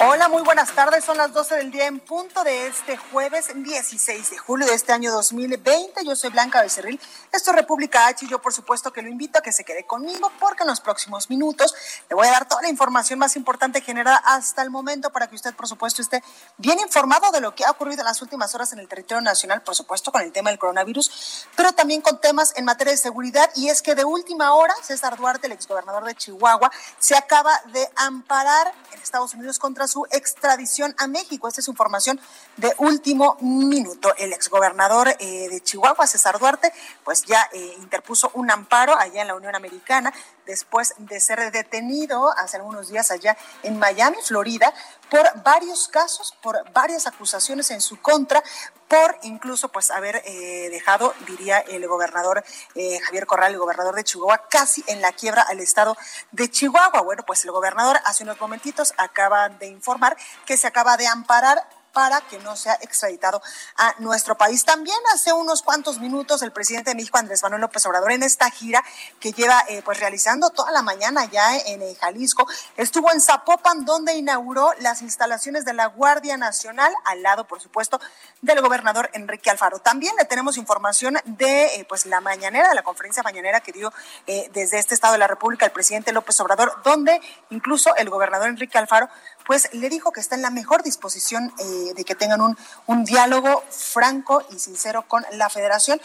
Hola, muy buenas tardes. Son las 12 del día en punto de este jueves 16 de julio de este año 2020. Yo soy Blanca Becerril. Esto es República H y yo por supuesto que lo invito a que se quede conmigo porque en los próximos minutos le voy a dar toda la información más importante generada hasta el momento para que usted por supuesto esté bien informado de lo que ha ocurrido en las últimas horas en el territorio nacional, por supuesto con el tema del coronavirus, pero también con temas en materia de seguridad y es que de última hora César Duarte, el exgobernador de Chihuahua, se acaba de amparar en Estados Unidos contra su extradición a México. Esta es información de último minuto. El exgobernador eh, de Chihuahua, César Duarte, pues ya eh, interpuso un amparo allá en la Unión Americana después de ser detenido hace algunos días allá en Miami, Florida, por varios casos, por varias acusaciones en su contra, por incluso pues haber eh, dejado, diría el gobernador eh, Javier Corral, el gobernador de Chihuahua, casi en la quiebra al estado de Chihuahua. Bueno, pues el gobernador hace unos momentitos acaba de informar que se acaba de amparar para que no sea extraditado a nuestro país. También hace unos cuantos minutos el presidente de México, Andrés Manuel López Obrador, en esta gira que lleva eh, pues realizando toda la mañana ya en eh, Jalisco, estuvo en Zapopan donde inauguró las instalaciones de la Guardia Nacional, al lado, por supuesto, del gobernador Enrique Alfaro. También le tenemos información de eh, pues la mañanera, de la conferencia mañanera que dio desde este estado de la República el presidente López Obrador, donde incluso el gobernador Enrique Alfaro pues le dijo que está en la mejor disposición eh, de que tengan un, un diálogo franco y sincero con la federación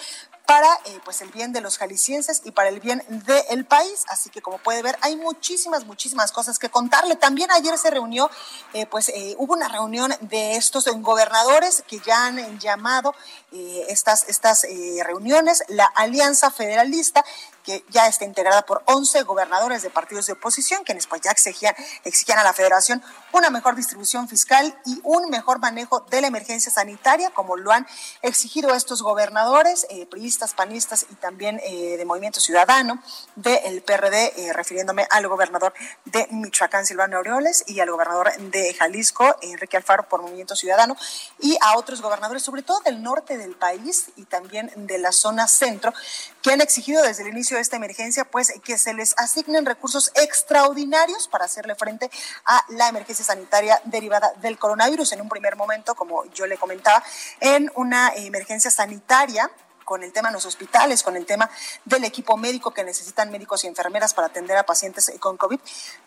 para eh, pues el bien de los jaliscienses y para el bien del país. Así que como puede ver, hay muchísimas, muchísimas cosas que contarle. También ayer se reunió, eh, pues hubo una reunión de estos gobernadores que ya han llamado estas, estas reuniones, la Alianza Federalista, que ya está integrada por 11 gobernadores de partidos de oposición, quienes pues ya exigían, exigían a la federación una mejor distribución fiscal y un mejor manejo de la emergencia sanitaria, como lo han exigido estos gobernadores, eh, priistas, panistas y también eh, de Movimiento Ciudadano, del PRD, eh, refiriéndome al gobernador de Michoacán, Silvano Aureoles, y al gobernador de Jalisco, Enrique Alfaro, por Movimiento Ciudadano, y a otros gobernadores, sobre todo del norte del país y también de la zona centro, que han exigido desde el inicio de esta emergencia, pues que se les asignen recursos extraordinarios para hacerle frente a la emergencia sanitaria derivada del coronavirus. En un primer momento, como yo le comentaba, en una emergencia sanitaria con el tema de los hospitales, con el tema del equipo médico que necesitan médicos y enfermeras para atender a pacientes con COVID,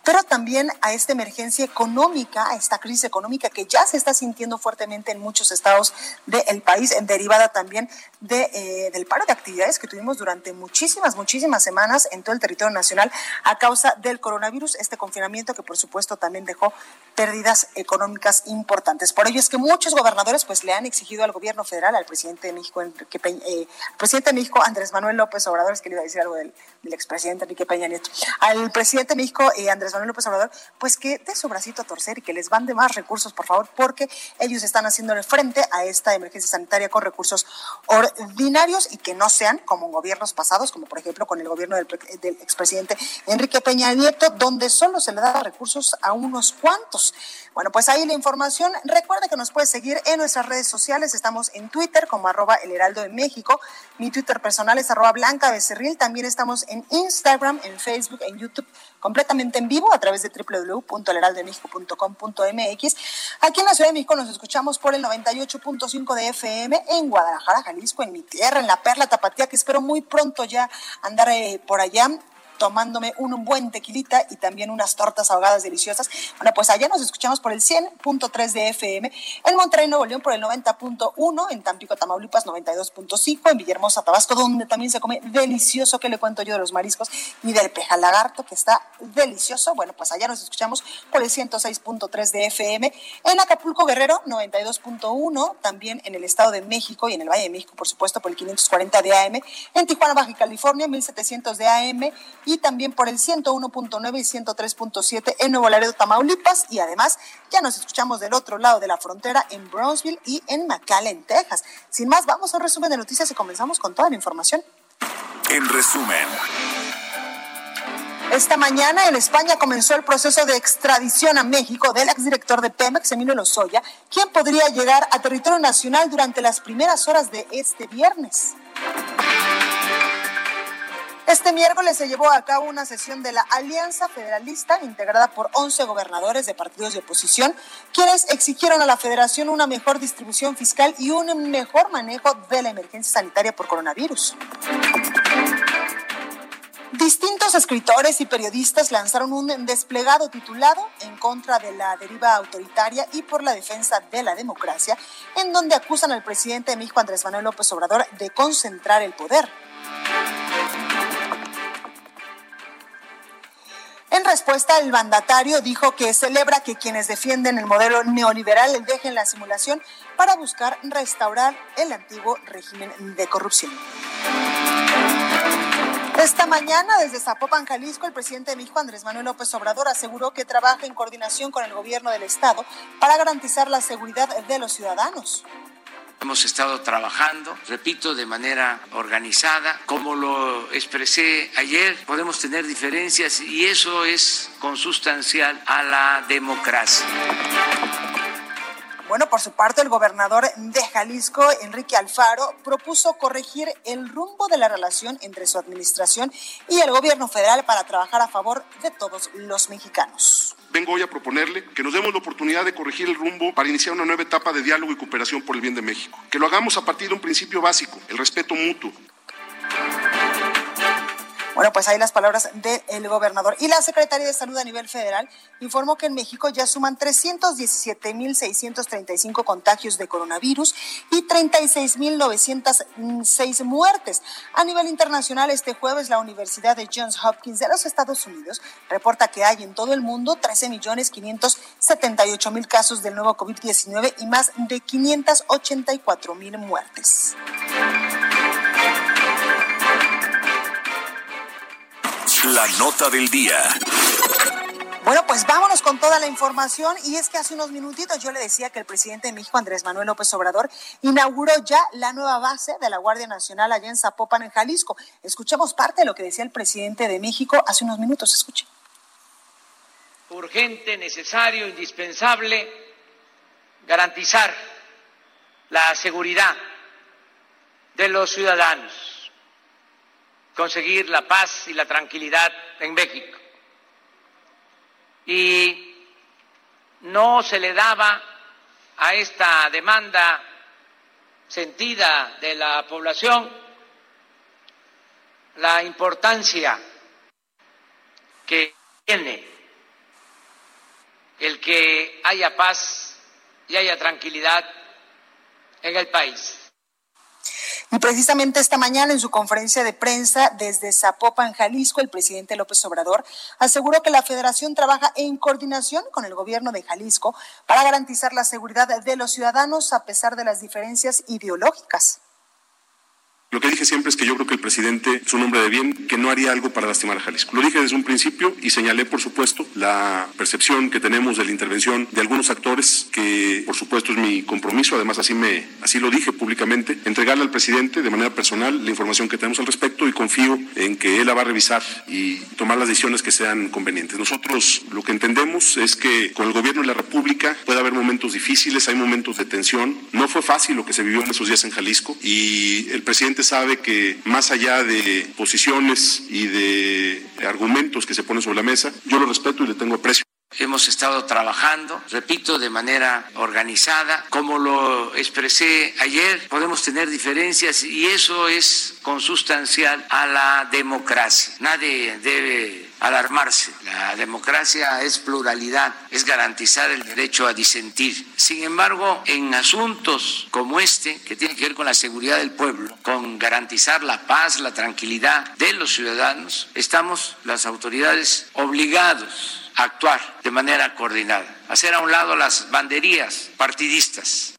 pero también a esta emergencia económica, a esta crisis económica que ya se está sintiendo fuertemente en muchos estados del país, derivada también de, eh, del paro de actividades que tuvimos durante muchísimas, muchísimas semanas en todo el territorio nacional a causa del coronavirus, este confinamiento que por supuesto también dejó pérdidas económicas importantes. Por ello es que muchos gobernadores pues le han exigido al gobierno federal, al presidente de México, Enrique Peña, eh, presidente de México, Andrés Manuel López Obrador, es que le iba a decir algo del, expresidente Enrique Peña Nieto, al presidente de México, eh, Andrés Manuel López Obrador, pues que dé su bracito a torcer y que les van de más recursos, por favor, porque ellos están haciéndole frente a esta emergencia sanitaria con recursos ordinarios y que no sean como en gobiernos pasados, como por ejemplo con el gobierno del, del expresidente Enrique Peña Nieto, donde solo se le da recursos a unos cuantos. Bueno, pues ahí la información. Recuerda que nos puede seguir en nuestras redes sociales. Estamos en Twitter como arroba el heraldo de México. Mi Twitter personal es arroba blanca becerril. También estamos en Instagram, en Facebook, en YouTube, completamente en vivo a través de www.elheraldodemexico.com.mx. Aquí en la Ciudad de México nos escuchamos por el 98.5 de FM en Guadalajara, Jalisco, en mi tierra, en la Perla Tapatía, que espero muy pronto ya andar eh, por allá tomándome un buen tequilita y también unas tortas ahogadas deliciosas. Bueno, pues allá nos escuchamos por el 100.3 de FM, en Monterrey, Nuevo León por el 90.1, en Tampico, Tamaulipas 92.5, en Villahermosa, Tabasco, donde también se come delicioso, que le cuento yo de los mariscos y del pejalagarto, que está delicioso. Bueno, pues allá nos escuchamos por el 106.3 de FM, en Acapulco, Guerrero 92.1, también en el Estado de México y en el Valle de México, por supuesto, por el 540 de AM, en Tijuana, Baja California 1700 de AM y también por el 101.9 y 103.7 en Nuevo Laredo, Tamaulipas. Y además ya nos escuchamos del otro lado de la frontera en Brownsville y en McAllen, Texas. Sin más, vamos a un resumen de noticias y comenzamos con toda la información. En resumen. Esta mañana en España comenzó el proceso de extradición a México del exdirector de Pemex, Emilio Lozoya, quien podría llegar a territorio nacional durante las primeras horas de este viernes. Este miércoles se llevó a cabo una sesión de la Alianza Federalista integrada por 11 gobernadores de partidos de oposición, quienes exigieron a la federación una mejor distribución fiscal y un mejor manejo de la emergencia sanitaria por coronavirus. Distintos escritores y periodistas lanzaron un desplegado titulado En contra de la deriva autoritaria y por la defensa de la democracia, en donde acusan al presidente de México, Andrés Manuel López Obrador, de concentrar el poder. En respuesta, el mandatario dijo que celebra que quienes defienden el modelo neoliberal dejen la simulación para buscar restaurar el antiguo régimen de corrupción. Esta mañana, desde Zapopan, Jalisco, el presidente de México, Andrés Manuel López Obrador, aseguró que trabaja en coordinación con el gobierno del Estado para garantizar la seguridad de los ciudadanos. Hemos estado trabajando, repito, de manera organizada. Como lo expresé ayer, podemos tener diferencias y eso es consustancial a la democracia. Bueno, por su parte, el gobernador de Jalisco, Enrique Alfaro, propuso corregir el rumbo de la relación entre su administración y el gobierno federal para trabajar a favor de todos los mexicanos. Vengo hoy a proponerle que nos demos la oportunidad de corregir el rumbo para iniciar una nueva etapa de diálogo y cooperación por el bien de México. Que lo hagamos a partir de un principio básico, el respeto mutuo. Bueno, pues ahí las palabras del gobernador. Y la Secretaría de Salud a nivel federal informó que en México ya suman 317.635 contagios de coronavirus y 36.906 muertes. A nivel internacional, este jueves la Universidad de Johns Hopkins de los Estados Unidos reporta que hay en todo el mundo 13.578.000 casos del nuevo COVID-19 y más de 584.000 muertes. La nota del día. Bueno, pues vámonos con toda la información. Y es que hace unos minutitos yo le decía que el presidente de México, Andrés Manuel López Obrador, inauguró ya la nueva base de la Guardia Nacional allá en Zapopan, en Jalisco. Escuchemos parte de lo que decía el presidente de México hace unos minutos. Escuche. Urgente, necesario, indispensable garantizar la seguridad de los ciudadanos conseguir la paz y la tranquilidad en México. Y no se le daba a esta demanda sentida de la población la importancia que tiene el que haya paz y haya tranquilidad en el país. Y precisamente esta mañana en su conferencia de prensa desde Zapopan, Jalisco, el presidente López Obrador aseguró que la federación trabaja en coordinación con el gobierno de Jalisco para garantizar la seguridad de los ciudadanos a pesar de las diferencias ideológicas. Lo que dije siempre es que yo creo que el presidente es un hombre de bien que no haría algo para lastimar a Jalisco. Lo dije desde un principio y señalé, por supuesto, la percepción que tenemos de la intervención de algunos actores, que por supuesto es mi compromiso, además así, me, así lo dije públicamente, entregarle al presidente de manera personal la información que tenemos al respecto y confío en que él la va a revisar y tomar las decisiones que sean convenientes. Nosotros lo que entendemos es que con el gobierno de la República puede haber momentos difíciles, hay momentos de tensión. No fue fácil lo que se vivió en esos días en Jalisco y el presidente sabe que más allá de posiciones y de argumentos que se ponen sobre la mesa, yo lo respeto y le tengo aprecio. hemos estado trabajando, repito, de manera organizada. Como lo expresé ayer, podemos tener diferencias y eso es consustancial a la democracia. Nadie debe alarmarse. La democracia es pluralidad, es garantizar el derecho a disentir. Sin embargo, en asuntos como este, que tienen que ver con la seguridad del pueblo, con garantizar la paz, la tranquilidad de los ciudadanos, estamos las autoridades obligados a actuar de manera coordinada, hacer a un lado las banderías partidistas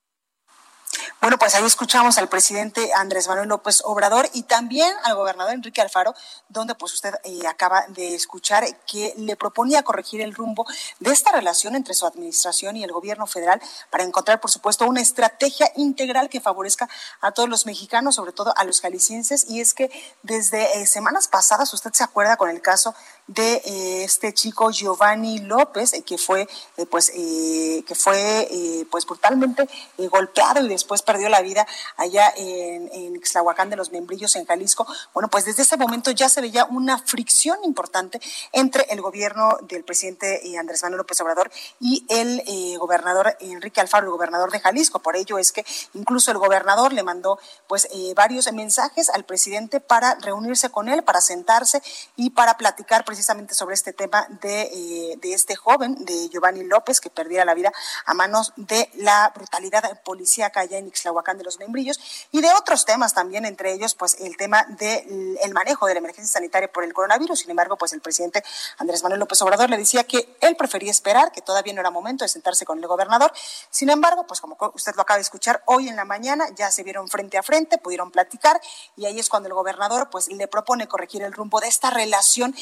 bueno, pues ahí escuchamos al presidente Andrés Manuel López Obrador y también al gobernador Enrique Alfaro, donde pues usted eh, acaba de escuchar que le proponía corregir el rumbo de esta relación entre su administración y el gobierno federal para encontrar, por supuesto, una estrategia integral que favorezca a todos los mexicanos, sobre todo a los jaliscienses. Y es que desde eh, semanas pasadas, usted se acuerda con el caso de eh, este chico Giovanni López, que fue, pues, que fue, pues, brutalmente golpeado y después perdió la vida allá en, en Ixtlahuacán de los Membrillos, en Jalisco. Bueno, pues desde ese momento ya se veía una fricción importante entre el gobierno del presidente eh, Andrés Manuel López Obrador y el eh, gobernador Enrique Alfaro, el gobernador de Jalisco. Por ello es que incluso el gobernador le mandó pues eh, varios mensajes al presidente para reunirse con él, para sentarse y para platicar sobre este tema de, de este joven, de Giovanni López, que perdiera la vida a manos de la brutalidad policíaca allá en Ixtlahuacán de los Membrillos, y de otros temas también, entre ellos, pues el tema del manejo de la emergencia sanitaria por el coronavirus. Sin embargo, pues el presidente Andrés Manuel López Obrador le decía que él prefería esperar, que todavía no era momento de sentarse con el gobernador. Sin embargo, pues como usted lo acaba de escuchar, hoy en la mañana ya se vieron frente a frente, pudieron platicar, y ahí es cuando el gobernador pues le propone corregir el rumbo de esta relación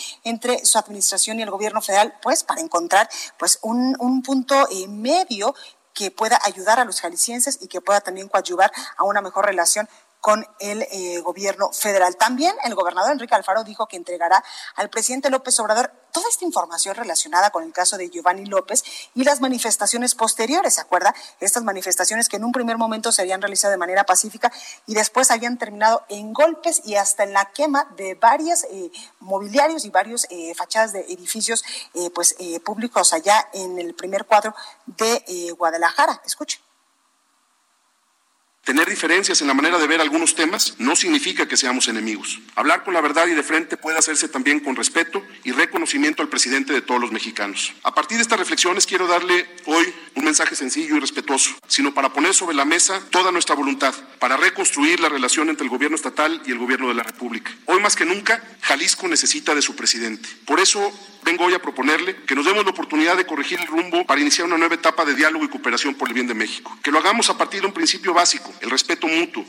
entre su administración y el gobierno federal, pues para encontrar pues un, un punto eh, medio que pueda ayudar a los jaliscienses y que pueda también coadyuvar a una mejor relación con el eh, gobierno federal. También el gobernador Enrique Alfaro dijo que entregará al presidente López Obrador toda esta información relacionada con el caso de Giovanni López y las manifestaciones posteriores, ¿se acuerda? Estas manifestaciones que en un primer momento se habían realizado de manera pacífica y después habían terminado en golpes y hasta en la quema de varios eh, mobiliarios y varios eh, fachadas de edificios pues públicos allá en el primer cuadro de Guadalajara. Escuche. Tener diferencias en la manera de ver algunos temas no significa que seamos enemigos. Hablar con la verdad y de frente puede hacerse también con respeto y reconocimiento al presidente de todos los mexicanos. A partir de estas reflexiones quiero darle hoy un mensaje sencillo y respetuoso, sino para poner sobre la mesa toda nuestra voluntad para reconstruir la relación entre el gobierno estatal y el gobierno de la República. Hoy más que nunca, Jalisco necesita de su presidente. Por eso vengo hoy a proponerle que nos demos la oportunidad de corregir el rumbo para iniciar una nueva etapa de diálogo y cooperación por el bien de México. Que lo hagamos a partir de un principio básico, el respeto mutuo.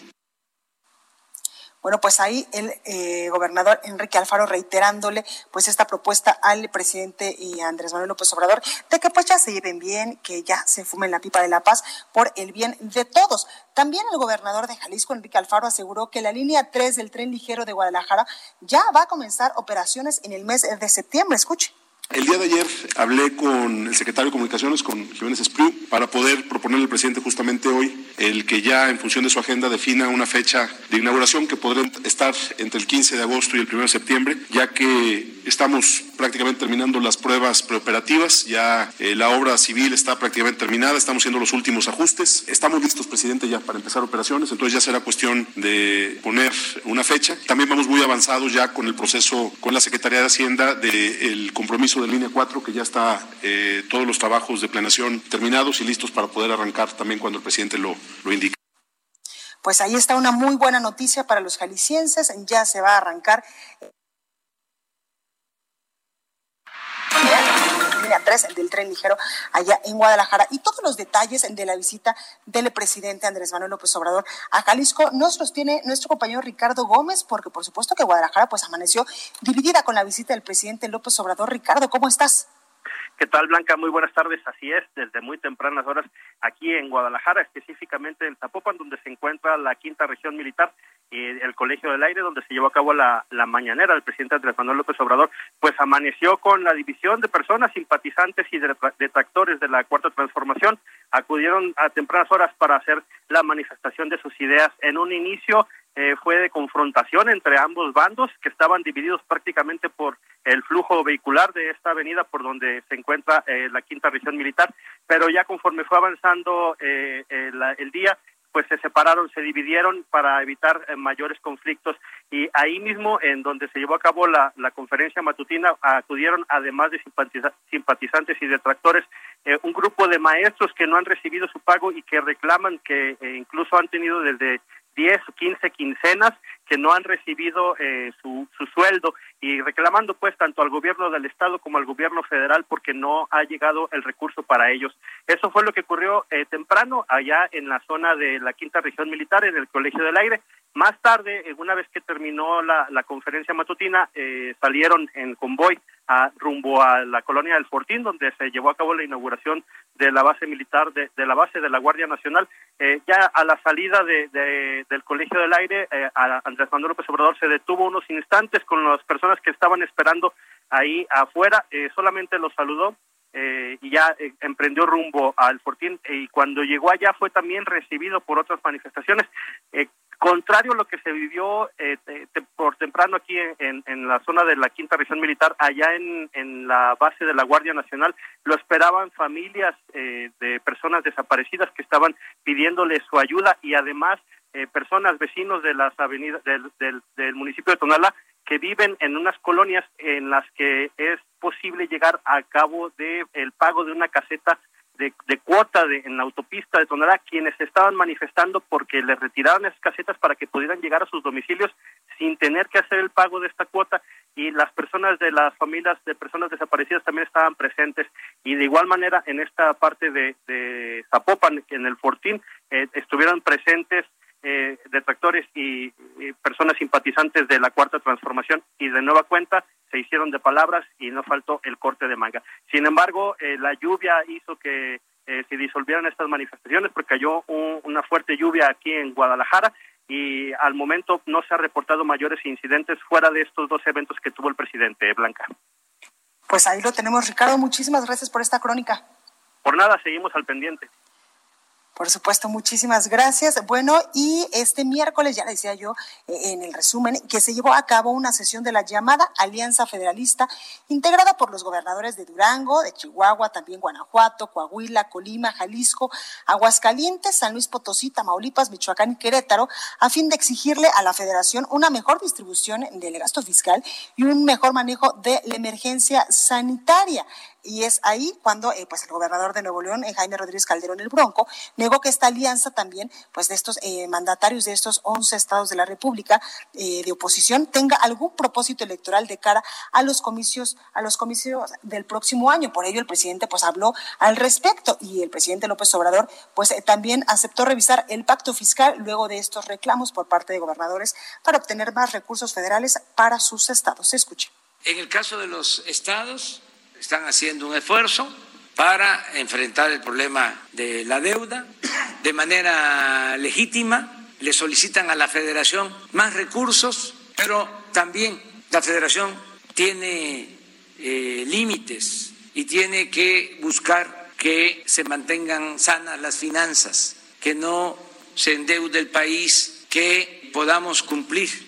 Bueno, pues ahí el eh, gobernador Enrique Alfaro reiterándole pues esta propuesta al presidente y Andrés Manuel López Obrador de que pues ya se lleven bien, que ya se fumen la pipa de la paz por el bien de todos. También el gobernador de Jalisco, Enrique Alfaro, aseguró que la línea 3 del tren ligero de Guadalajara ya va a comenzar operaciones en el mes de septiembre. Escuche. El día de ayer hablé con el secretario de Comunicaciones, con Jiménez Espriu, para poder proponerle al presidente justamente hoy el que ya en función de su agenda defina una fecha de inauguración que podrá estar entre el 15 de agosto y el 1 de septiembre, ya que estamos prácticamente terminando las pruebas preoperativas, ya eh, la obra civil está prácticamente terminada, estamos haciendo los últimos ajustes, estamos listos, presidente, ya para empezar operaciones, entonces ya será cuestión de poner una fecha. También vamos muy avanzados ya con el proceso con la Secretaría de Hacienda del compromiso de línea 4, que ya está eh, todos los trabajos de planeación terminados y listos para poder arrancar también cuando el presidente lo, lo indique. Pues ahí está una muy buena noticia para los jaliscienses, ya se va a arrancar línea 3 del tren ligero allá en Guadalajara. Y todos los detalles de la visita del presidente Andrés Manuel López Obrador a Jalisco nos los tiene nuestro compañero Ricardo Gómez, porque por supuesto que Guadalajara pues amaneció dividida con la visita del presidente López Obrador. Ricardo, ¿cómo estás? ¿Qué tal, Blanca? Muy buenas tardes. Así es, desde muy tempranas horas aquí en Guadalajara, específicamente en Zapopan, donde se encuentra la quinta región militar y el Colegio del Aire, donde se llevó a cabo la, la mañanera del presidente Andrés Manuel López Obrador, pues amaneció con la división de personas simpatizantes y detractores de la Cuarta Transformación. Acudieron a tempranas horas para hacer la manifestación de sus ideas. En un inicio, eh, fue de confrontación entre ambos bandos que estaban divididos prácticamente por el flujo vehicular de esta avenida por donde se encuentra eh, la quinta región militar, pero ya conforme fue avanzando eh, el día, pues se separaron, se dividieron para evitar mayores conflictos. Y ahí mismo en donde se llevó a cabo la, la conferencia matutina acudieron además de simpatizantes y detractores un grupo de maestros que no han recibido su pago y que reclaman que incluso han tenido desde 10 o 15 quincenas que no han recibido eh, su, su sueldo y reclamando pues tanto al gobierno del estado como al gobierno federal porque no ha llegado el recurso para ellos. Eso fue lo que ocurrió eh, temprano allá en la zona de la quinta región militar en el Colegio del Aire. Más tarde, eh, una vez que terminó la, conferencia matutina, salieron en convoy a, rumbo a la colonia del Fortín, donde se llevó a cabo la inauguración de la base militar, de, la base de la Guardia Nacional. Eh, ya a la salida de, de, del Colegio del Aire, eh, Andrés Manuel López Obrador se detuvo unos instantes con las personas que estaban esperando ahí afuera, eh, solamente los saludó eh, y ya eh, emprendió rumbo al Fortín y cuando llegó allá fue también recibido por otras manifestaciones. Eh, contrario a lo que se vivió por temprano aquí en, la zona de la quinta región militar, allá en, la base de la Guardia Nacional, lo esperaban familias de personas desaparecidas que estaban pidiéndole su ayuda y además personas vecinos de las avenidas del, del, del municipio de Tonala que viven en unas colonias en las que es posible llegar a cabo de el pago de una caseta de, de cuota de, en la autopista de Tonalá, quienes estaban manifestando porque les retiraron esas casetas para que pudieran llegar a sus domicilios sin tener que hacer el pago de esta cuota y las personas de las familias de personas desaparecidas también estaban presentes. Y de igual manera en esta parte de, de Zapopan, en el Fortín, eh, estuvieron presentes eh, detractores y, personas simpatizantes de la cuarta transformación y de nueva cuenta se hicieron de palabras y no faltó el corte de manga. Sin embargo, eh, la lluvia hizo que eh, se disolvieran estas manifestaciones porque cayó una fuerte lluvia aquí en Guadalajara y al momento no se ha reportado mayores incidentes fuera de estos dos eventos que tuvo el presidente Blanca. Pues ahí lo tenemos, Ricardo. Muchísimas gracias por esta crónica. Por nada, seguimos al pendiente. Por supuesto, muchísimas gracias. Bueno, y este miércoles, ya decía yo eh, en el resumen, que se llevó a cabo una sesión de la llamada Alianza Federalista, integrada por los gobernadores de Durango, de Chihuahua, también Guanajuato, Coahuila, Colima, Jalisco, Aguascalientes, San Luis Potosí, Tamaulipas, Michoacán y Querétaro, a fin de exigirle a la federación una mejor distribución del gasto fiscal y un mejor manejo de la emergencia sanitaria y es ahí cuando eh, pues el gobernador de Nuevo León, eh, Jaime Rodríguez Calderón el Bronco, negó que esta alianza también pues de estos eh, mandatarios de estos 11 estados de la República de oposición tenga algún propósito electoral de cara a los comicios a los comicios del próximo año. Por ello el presidente pues habló al respecto y el presidente López Obrador pues también aceptó revisar el pacto fiscal luego de estos reclamos por parte de gobernadores para obtener más recursos federales para sus estados. Se escuche. En el caso de los estados, están haciendo un esfuerzo para enfrentar el problema de la deuda de manera legítima. Le solicitan a la federación más recursos, pero también la federación tiene eh, límites y tiene que buscar que se mantengan sanas las finanzas, que no se endeude el país, que podamos cumplir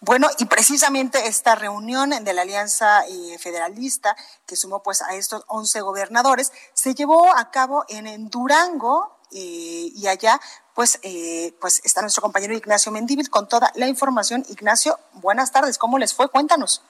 bueno, y precisamente esta reunión de la Alianza eh, Federalista, que sumó pues a estos 11 gobernadores, se llevó a cabo en, Durango eh, y allá pues, eh, pues está nuestro compañero Ignacio Mendívil con toda la información. Ignacio, buenas tardes, ¿cómo les fue? Cuéntanos.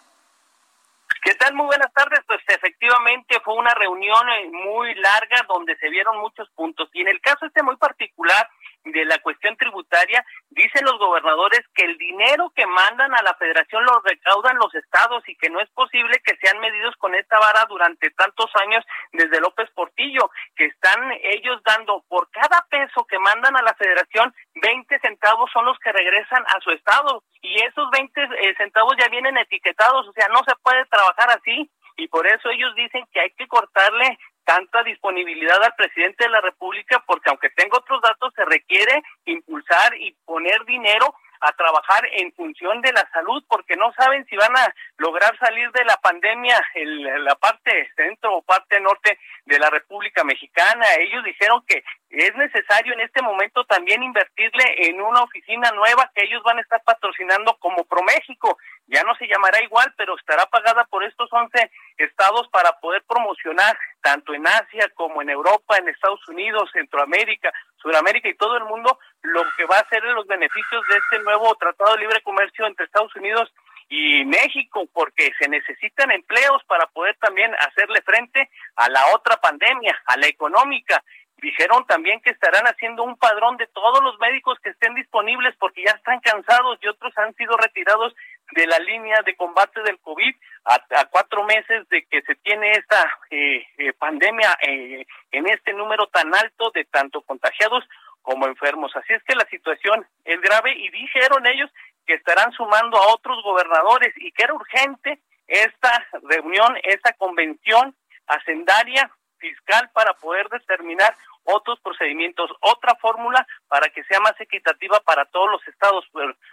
¿Qué tal? Muy buenas tardes. Pues efectivamente fue una reunión muy larga donde se vieron muchos puntos. Y en el caso este muy particular, de la cuestión tributaria, dicen los gobernadores que el dinero que mandan a la federación lo recaudan los estados y que no es posible que sean medidos con esta vara durante tantos años desde López Portillo, que están ellos dando por cada peso que mandan a la federación, 20 centavos son los que regresan a su estado. Y esos 20 eh, centavos ya vienen etiquetados, o sea, no se puede trabajar así. Y por eso ellos dicen que hay que cortarle tanta disponibilidad al presidente de la República, porque aunque tengo otros datos, se requiere impulsar y poner dinero a trabajar en función de la salud porque no saben si van a lograr salir de la pandemia en la parte centro o parte norte de la República Mexicana. Ellos dijeron que es necesario en este momento también invertirle en una oficina nueva que ellos van a estar patrocinando como ProMéxico. Ya no se llamará igual, pero estará pagada por estos 11 estados para poder promocionar tanto en Asia como en Europa, en Estados Unidos, Centroamérica, Sudamérica y todo el mundo lo que va a ser los beneficios de este nuevo Tratado de Libre Comercio entre Estados Unidos y México, porque se necesitan empleos para poder también hacerle frente a la otra pandemia, a la económica. Dijeron también que estarán haciendo un padrón de todos los médicos que estén disponibles porque ya están cansados y otros han sido retirados de la línea de combate del COVID a, cuatro meses de que se tiene esta eh, eh, pandemia eh, en este número tan alto de tanto contagiados como enfermos. Así es que la situación es grave y dijeron ellos que estarán sumando a otros gobernadores y que era urgente esta reunión, esta convención hacendaria fiscal para poder determinar otros procedimientos, otra fórmula para que sea más equitativa para todos los estados,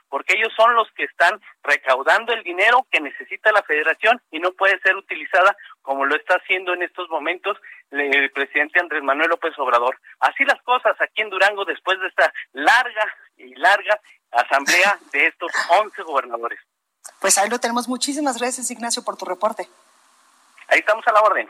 porque ellos son los que están recaudando el dinero que necesita la federación y no puede ser utilizada como lo está haciendo en estos momentos el presidente Andrés Manuel López Obrador. Así las cosas aquí en Durango después de esta larga y larga asamblea de estos 11 gobernadores. Pues ahí lo tenemos. Muchísimas gracias, Ignacio, por tu reporte. Ahí estamos a la orden.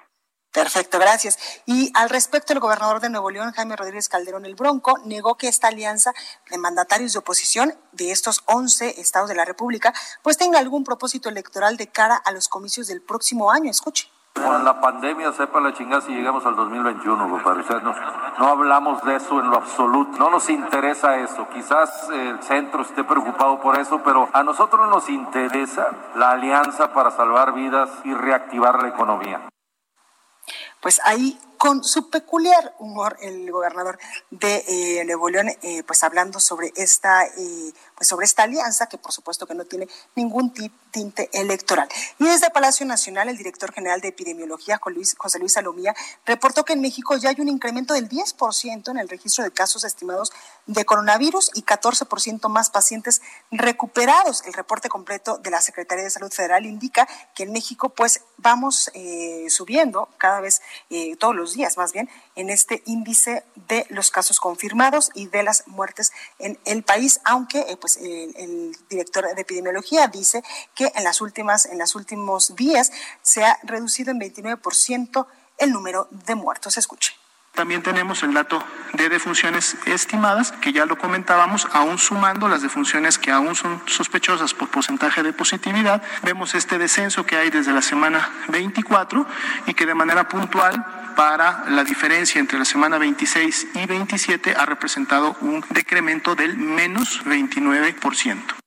Perfecto, gracias. Y al respecto, el gobernador de Nuevo León, Jaime Rodríguez Calderón el Bronco, negó que esta alianza de mandatarios de oposición de estos 11 estados de la República, pues tenga algún propósito electoral de cara a los comicios del próximo año. Escuche. Con la pandemia, sepa la chingada si llegamos al 2021, compadre. O no, no hablamos de eso en lo absoluto. No nos interesa eso. Quizás el centro esté preocupado por eso, pero a nosotros nos interesa la alianza para salvar vidas y reactivar la economía pues ahí con su peculiar humor el gobernador de eh, Nuevo León, eh, pues hablando sobre esta, eh, pues sobre esta alianza que por supuesto que no tiene ningún tinte electoral. Y desde Palacio Nacional, el director general de epidemiología, José Luis Salomía, reportó que en México ya hay un incremento del 10% en el registro de casos estimados de coronavirus y 14% más pacientes recuperados. El reporte completo de la Secretaría de Salud Federal indica que en México pues vamos subiendo cada vez todos los días más bien en este índice de los casos confirmados y de las muertes en el país, aunque eh, pues el, director de epidemiología dice que en las últimas en los últimos días se ha reducido en 29% el número de muertos. Escuche. También tenemos el dato de defunciones estimadas, que ya lo comentábamos, aún sumando las defunciones que aún son sospechosas por porcentaje de positividad. Vemos este descenso que hay desde la semana 24 y que de manera puntual para la diferencia entre la semana 26 y 27 ha representado un decremento del menos 29%.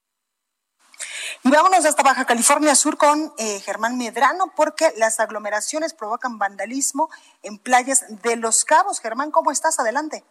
Y vámonos hasta Baja California Sur con eh, Germán Medrano, porque las aglomeraciones provocan vandalismo en playas de Los Cabos. Germán, ¿cómo estás? Adelante.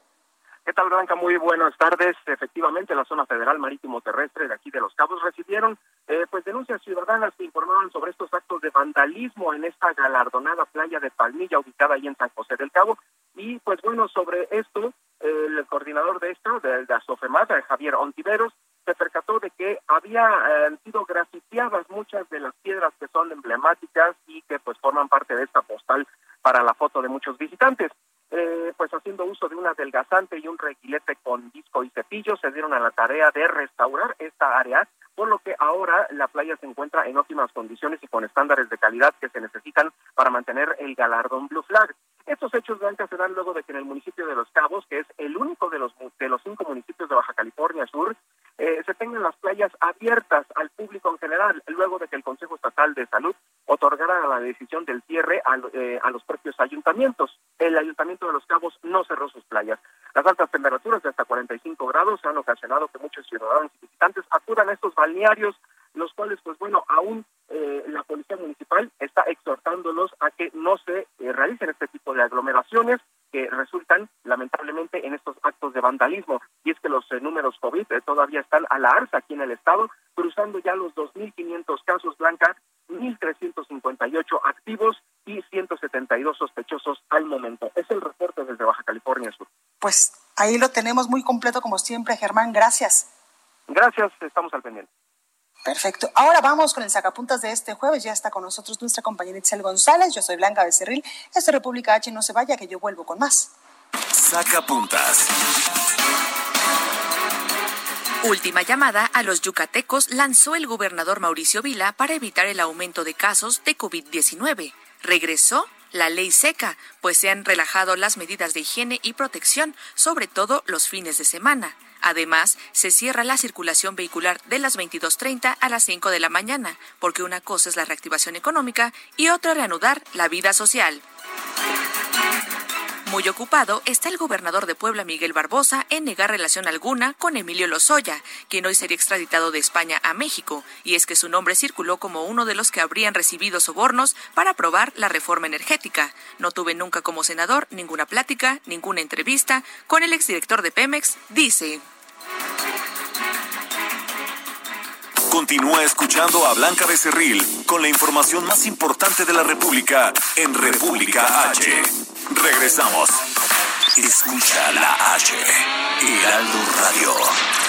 ¿Qué tal, Blanca? Muy buenas tardes. Efectivamente, la zona federal marítimo terrestre de aquí de Los Cabos recibieron eh, pues denuncias ciudadanas que informaban sobre estos actos de vandalismo en esta galardonada playa de Palmilla ubicada ahí en San José del Cabo. Y pues bueno, sobre esto, el coordinador de esto, de, de Asofemata, Javier Ontiveros, se percató de que había eh, sido grafiteadas muchas de las piedras que son emblemáticas y que pues forman parte de esta postal para la foto de muchos visitantes. Eh, pues haciendo uso de un adelgazante y un reguilete con disco y cepillo, se dieron a la tarea de restaurar esta área, por lo que ahora la playa se encuentra en óptimas condiciones y con estándares de calidad que se necesitan para mantener el galardón Blue Flag. Estos hechos blancas se dan luego de que en el municipio de Los Cabos, que es el único de los de los cinco municipios de Baja California Sur, eh, se tengan las playas abiertas al público en general, luego de que el Consejo Estatal de Salud otorgara la decisión del cierre a, eh, a los propios ayuntamientos. El Ayuntamiento de Los Cabos no cerró sus playas. Las altas temperaturas de hasta 45 grados han ocasionado que muchos ciudadanos y visitantes acudan a estos balnearios los cuales, pues bueno, aún eh, la Policía Municipal está exhortándolos a que no se eh, realicen este tipo de aglomeraciones que resultan lamentablemente en estos actos de vandalismo. Y es que los eh, números COVID todavía están a la alza aquí en el estado, cruzando ya los 2.500 casos blanca, 1.358 activos y 172 sospechosos al momento. Es el reporte desde Baja California Sur. Pues ahí lo tenemos muy completo como siempre, Germán. Gracias. Gracias. Estamos Perfecto. Ahora vamos con el sacapuntas de este jueves. Ya está con nosotros nuestra compañera Itzel González. Yo soy Blanca Becerril. Esto es República H. No se vaya, que yo vuelvo con más. Sacapuntas. Última llamada a los yucatecos lanzó el gobernador Mauricio Vila para evitar el aumento de casos de COVID-19. Regresó la ley seca, pues se han relajado las medidas de higiene y protección, sobre todo los fines de semana. Además, se cierra la circulación vehicular de las 22.30 a las 5 de la mañana, porque una cosa es la reactivación económica y otra reanudar la vida social. Muy ocupado está el gobernador de Puebla, Miguel Barbosa, en negar relación alguna con Emilio Lozoya, quien hoy sería extraditado de España a México, y es que su nombre circuló como uno de los que habrían recibido sobornos para aprobar la reforma energética. No tuve nunca como senador ninguna plática, ninguna entrevista con el exdirector de Pemex, dice. Continúa escuchando a Blanca Becerril con la información más importante de la República en República H. Regresamos. Escucha la H. Heraldo Radio.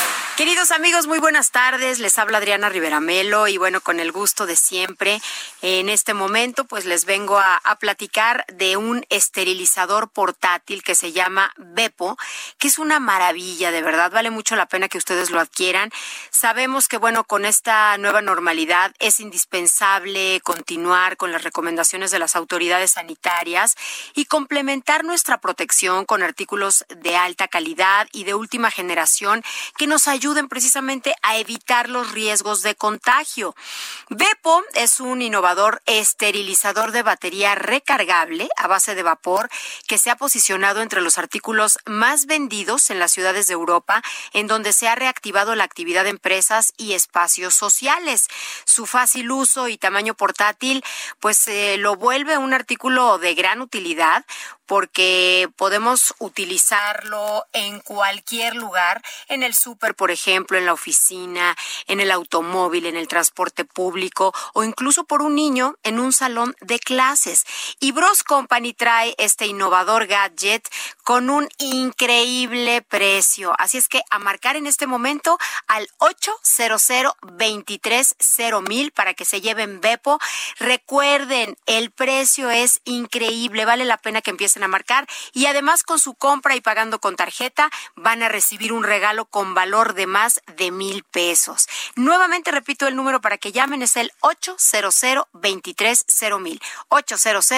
Queridos amigos, muy buenas tardes. Les habla Adriana Riveramelo y bueno, con el gusto de siempre, en este momento pues les vengo a, platicar de un esterilizador portátil que se llama Bepo, que es una maravilla, de verdad, vale mucho la pena que ustedes lo adquieran. Sabemos que bueno, con esta nueva normalidad es indispensable continuar con las recomendaciones de las autoridades sanitarias y complementar nuestra protección con artículos de alta calidad y de última generación que nos ayuden ayuden precisamente a evitar los riesgos de contagio. Bepo es un innovador esterilizador de batería recargable a base de vapor que se ha posicionado entre los artículos más vendidos en las ciudades de Europa, en donde se ha reactivado la actividad de empresas y espacios sociales. Su fácil uso y tamaño portátil, pues eh, lo vuelve un artículo de gran utilidad, porque podemos utilizarlo en cualquier lugar, en el súper, por ejemplo, en la oficina, en el automóvil, en el transporte público o incluso por un niño en un salón de clases. Y Bros Company trae este innovador gadget con un increíble precio. Así es que a marcar en este momento al 800 mil para que se lleven Bepo. Recuerden, el precio es increíble, vale la pena que empiecen a marcar y además con su compra y pagando con tarjeta van a recibir un regalo con valor de más de mil pesos. Nuevamente repito el número para que llamen es el 800 mil 800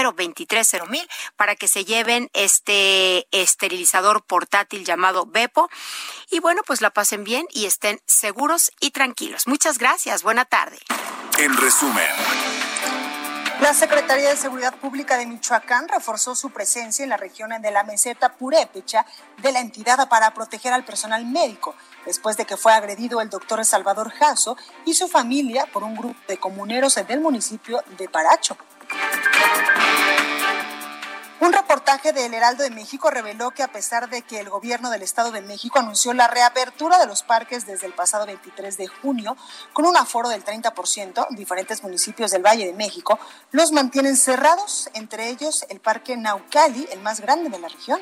mil para que se lleven este esterilizador portátil llamado Bepo y bueno pues la pasen bien y estén seguros y tranquilos. Muchas gracias. Buena tarde. En resumen. La Secretaría de Seguridad Pública de Michoacán reforzó su presencia en la región de la meseta Purépecha de la entidad para proteger al personal médico, después de que fue agredido el doctor Salvador Jasso y su familia por un grupo de comuneros del municipio de Paracho. Reportaje del Heraldo de México reveló que a pesar de que el gobierno del Estado de México anunció la reapertura de los parques desde el pasado 23 de junio con un aforo del 30%, diferentes municipios del Valle de México los mantienen cerrados, entre ellos el Parque Naucali, el más grande de la región.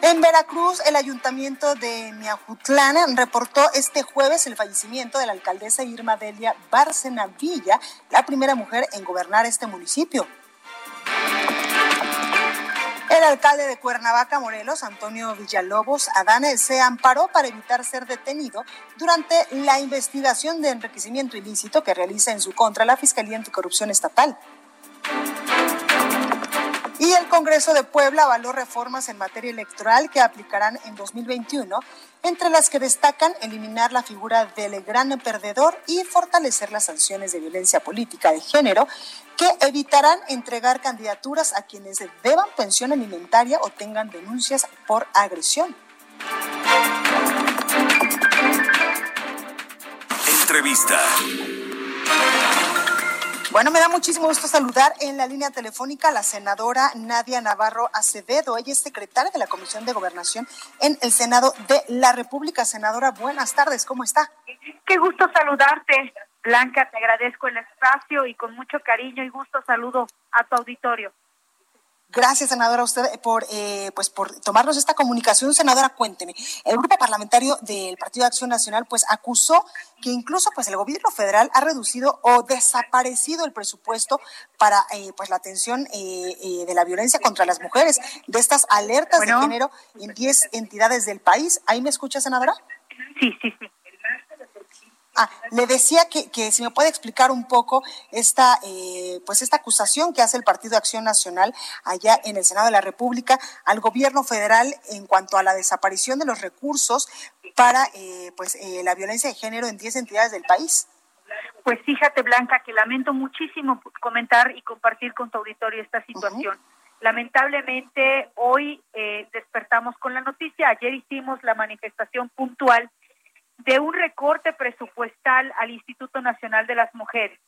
En Veracruz, el ayuntamiento de Miajutlán reportó este jueves el fallecimiento de la alcaldesa Irma Delia Bárcena Villa, la primera mujer en gobernar este municipio. El alcalde de Cuernavaca, Morelos, Antonio Villalobos Adán, se amparó para evitar ser detenido durante la investigación de enriquecimiento ilícito que realiza en su contra la Fiscalía Anticorrupción Estatal. Y el Congreso de Puebla avaló reformas en materia electoral que aplicarán en 2021, entre las que destacan eliminar la figura del gran perdedor y fortalecer las sanciones de violencia política de género que evitarán entregar candidaturas a quienes deban pensión alimentaria o tengan denuncias por agresión. Entrevista. Bueno, me da muchísimo gusto saludar en la línea telefónica a la senadora Nadia Navarro Acevedo. Ella es secretaria de la Comisión de Gobernación en el Senado de la República. Senadora, buenas tardes, ¿cómo está? Qué gusto saludarte, Blanca. Te agradezco el espacio y con mucho cariño y gusto saludo a tu auditorio. Gracias, senadora, a usted por, eh, pues por tomarnos esta comunicación. Senadora, cuénteme. El grupo parlamentario del Partido de Acción Nacional, pues acusó que incluso, pues el gobierno federal ha reducido o desaparecido el presupuesto para, eh, pues la atención eh, de la violencia contra las mujeres, de estas alertas de género en 10 entidades del país. ¿Ahí me escucha, senadora? Sí, sí, sí. Ah, le decía que, que, si me puede explicar un poco esta, eh, pues esta acusación que hace el Partido de Acción Nacional allá en el Senado de la República al gobierno federal en cuanto a la desaparición de los recursos para eh, pues eh, la violencia de género en 10 entidades del país. Pues fíjate, Blanca, que lamento muchísimo comentar y compartir con tu auditorio esta situación. Lamentablemente, hoy despertamos con la noticia, ayer hicimos la manifestación puntual de un recorte presupuestal al Instituto Nacional de las Mujeres,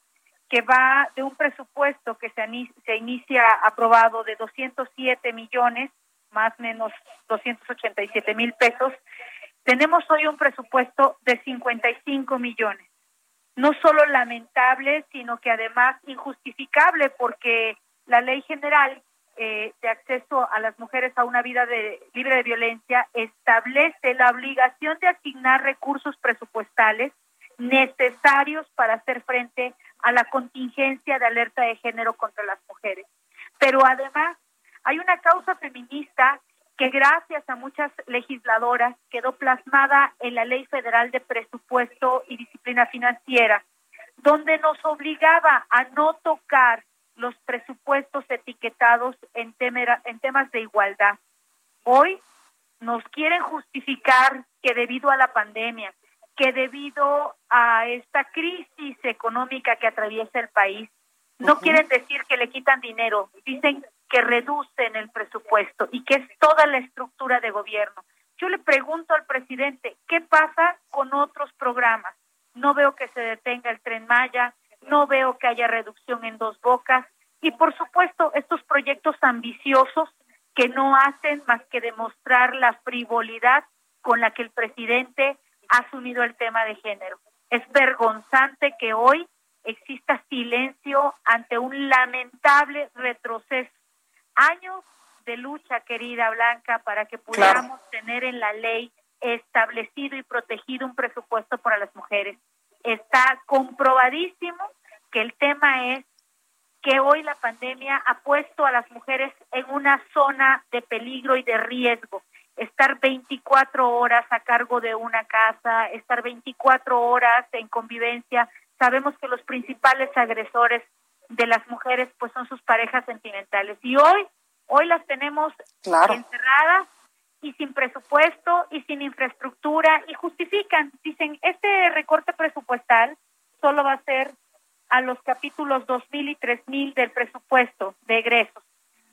que va de un presupuesto que se, se inicia aprobado de 207 millones, más o menos 287 mil pesos, tenemos hoy un presupuesto de 55 millones. No solo lamentable, sino que además injustificable porque la ley general eh, de acceso a las mujeres a una vida de, libre de violencia establece la obligación de asignar recursos presupuestales necesarios para hacer frente a la contingencia de alerta de género contra las mujeres. Pero además hay una causa feminista que gracias a muchas legisladoras quedó plasmada en la Ley Federal de Presupuesto y Disciplina Financiera, donde nos obligaba a no tocar los presupuestos etiquetados en, en temas de igualdad. Hoy nos quieren justificar que debido a la pandemia, que debido a esta crisis económica que atraviesa el país, no quieren decir que le quitan dinero, dicen que reducen el presupuesto y que es toda la estructura de gobierno. Yo le pregunto al presidente, ¿qué pasa con otros programas? No veo que se detenga el tren Maya, no veo que haya reducción en dos bocas y por supuesto estos proyectos ambiciosos que no hacen más que demostrar la frivolidad con la que el presidente ha asumido el tema de género. Es vergonzante que hoy exista silencio ante un lamentable retroceso. Años de lucha, querida Blanca, para que pudiéramos tener en la ley establecido y protegido un presupuesto para las mujeres. Está comprobadísimo que el tema es que hoy la pandemia ha puesto a las mujeres en una zona de peligro y de riesgo. Estar 24 horas a cargo de una casa, estar 24 horas en convivencia. Sabemos que los principales agresores de las mujeres pues son sus parejas sentimentales y hoy hoy las tenemos encerradas y sin presupuesto y sin infraestructura y justifican, dicen, este recorte presupuestal solo va a ser a los capítulos 2000 y 3000 del presupuesto de egresos.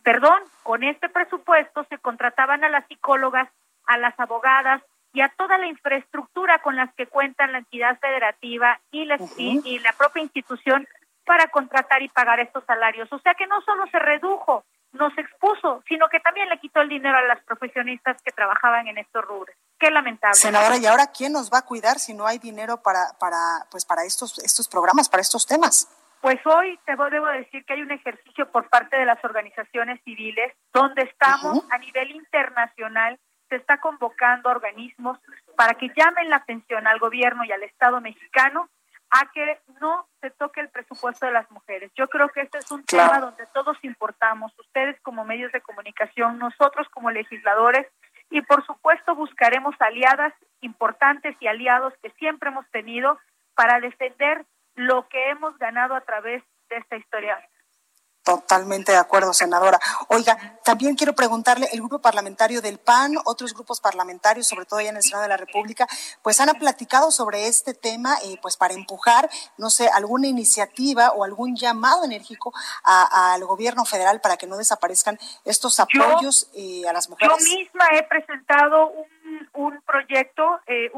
Perdón, con este presupuesto se contrataban a las psicólogas, a las abogadas y a toda la infraestructura con las que cuentan la entidad federativa y la, y la propia institución para contratar y pagar estos salarios. O sea que no solo se redujo nos expuso, sino que también le quitó el dinero a las profesionistas que trabajaban en estos rubros. Qué lamentable. Senadora, ¿y ahora quién nos va a cuidar si no hay dinero para, para, pues para estos, estos programas, para estos temas? Pues hoy te debo decir que hay un ejercicio por parte de las organizaciones civiles donde estamos a nivel internacional, se está convocando organismos para que llamen la atención al gobierno y al Estado mexicano a que no se toque el presupuesto de las mujeres. Yo creo que este es un tema donde todos importamos, ustedes como medios de comunicación, nosotros como legisladores, y por supuesto buscaremos aliadas importantes y aliados que siempre hemos tenido para defender lo que hemos ganado a través de esta historia Totalmente de acuerdo, senadora. Oiga, también quiero preguntarle, el grupo parlamentario del PAN, otros grupos parlamentarios, sobre todo ya en el Senado de la República, pues han platicado sobre este tema, eh, pues para empujar, no sé, alguna iniciativa o algún llamado enérgico al gobierno federal para que no desaparezcan estos apoyos eh, a las mujeres. Yo misma he presentado un, proyecto, eh,